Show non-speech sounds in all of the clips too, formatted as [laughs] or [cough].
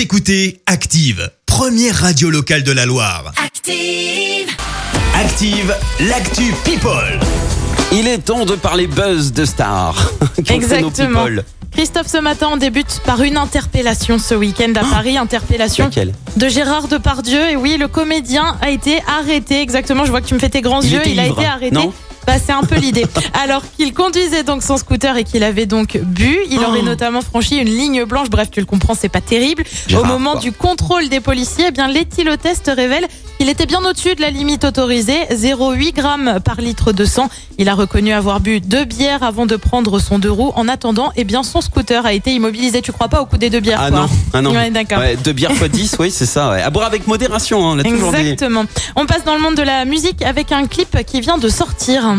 Vous écoutez Active, première radio locale de la Loire. Active. Active, l'actu People. Il est temps de parler buzz de stars. [laughs] Exactement. people Christophe, ce matin, on débute par une interpellation ce week-end à Paris. Interpellation Laquelle de Gérard Depardieu. Et oui, le comédien a été arrêté. Exactement, je vois que tu me fais tes grands Il yeux. Il a été arrêté. non Bah, c'est un peu l'idée. Alors qu'il conduisait donc son scooter et qu'il avait donc bu, il Oh. aurait notamment franchi une ligne blanche. Bref, tu le comprends, c'est pas terrible. Au moment quoi. du contrôle des policiers, eh bien l'éthylotest révèle qu'il était bien au-dessus de la limite autorisée, 0,8 grammes par litre de sang. Il a reconnu avoir bu deux bières avant de prendre son deux roues. En attendant, eh bien son scooter a été immobilisé. Tu crois pas au coup des deux bières Ah quoi non, ah non. Ouais, d'accord. Ouais, deux bières fois 10, [laughs] oui, c'est ça. ouais. À boire avec modération, hein, on l'a toujours dit. Exactement. On passe dans le monde de la musique avec un clip qui vient de sortir.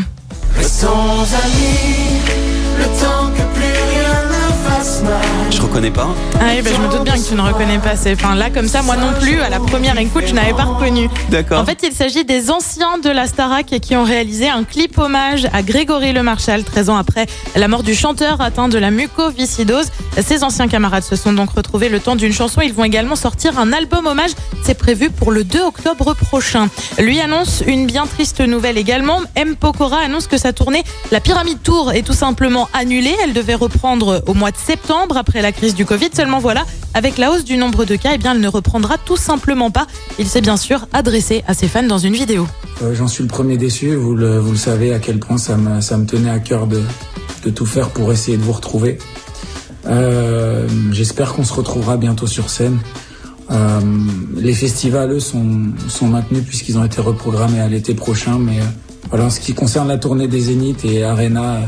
Reconnais pas. Ah oui, bah, je me doute bien que tu ne reconnais pas. C'est, enfin là comme ça, moi non plus. À la première écoute, je n'avais pas reconnu. D'accord. En fait, il s'agit des anciens de la Starac qui ont réalisé un clip hommage à Grégory Le Marchal, 13 ans après la mort du chanteur atteint de la mucoviscidose. Ces anciens camarades se sont donc retrouvés le temps d'une chanson. Ils vont également sortir un album hommage. C'est prévu pour le 2 octobre prochain. Lui annonce une bien triste nouvelle également. M. Pokora annonce que sa tournée La Pyramide Tour est tout simplement annulée. Elle devait reprendre au mois de septembre après la crise du Covid. Seulement voilà, avec la hausse du nombre de cas, eh bien, elle ne reprendra tout simplement pas. Il s'est bien sûr adressé à ses fans dans une vidéo. Euh, J'en suis le premier déçu, vous le, savez à quel point ça me, tenait à cœur de, tout faire pour essayer de vous retrouver. Euh, J'espère qu'on se retrouvera bientôt sur scène. Euh, les festivals, eux, sont, maintenus puisqu'ils ont été reprogrammés à l'été prochain. Mais en ce qui concerne la tournée des Zénith et Arena,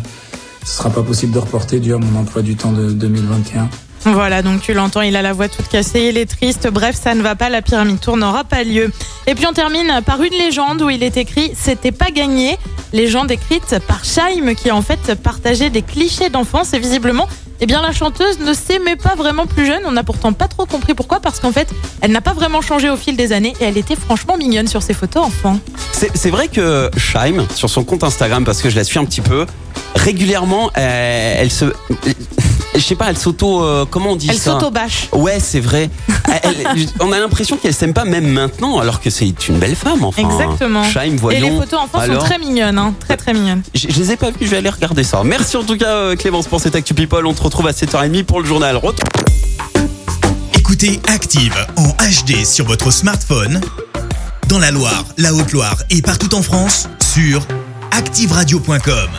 ce sera pas possible de reporter dû à mon emploi du temps de 2021. Voilà, donc tu l'entends, il a la voix toute cassée, il est triste. Bref, ça ne va pas, la pyramide tour n'aura pas lieu. Et puis on termine par une légende où il est écrit C'était pas gagné. Légende écrite par Scheim qui en fait partagé des clichés d'enfance et visiblement. Eh bien, la chanteuse ne s'aimait pas vraiment plus jeune. On n'a pourtant pas trop compris pourquoi, parce qu'en fait, elle n'a pas vraiment changé au fil des années et elle était franchement mignonne sur ses photos enfant. C'est c'est vrai que Shaim, sur son compte Instagram, parce que je la suis un petit peu, régulièrement, euh, elle se. Je sais pas, elle s'auto. euh, comment on dit Elle ça s'auto-bâche. Ouais, c'est vrai. Elle- [laughs] elle- on a l'impression qu'elle s'aime pas même maintenant, alors que c'est une belle femme, enfin. Exactement. Shaim, Et les voyons. photos enfants Alors sont très mignonnes, hein, très très mignonnes. Je, je les ai pas vus, je vais aller regarder ça. Merci en tout cas, euh, Clémence, pour cette Actu People. On te retrouve à 7h30 pour le journal. Ret- Écoutez Active en HD sur votre smartphone, dans la Loire, la Haute-Loire et partout en France, sur activeradio.com.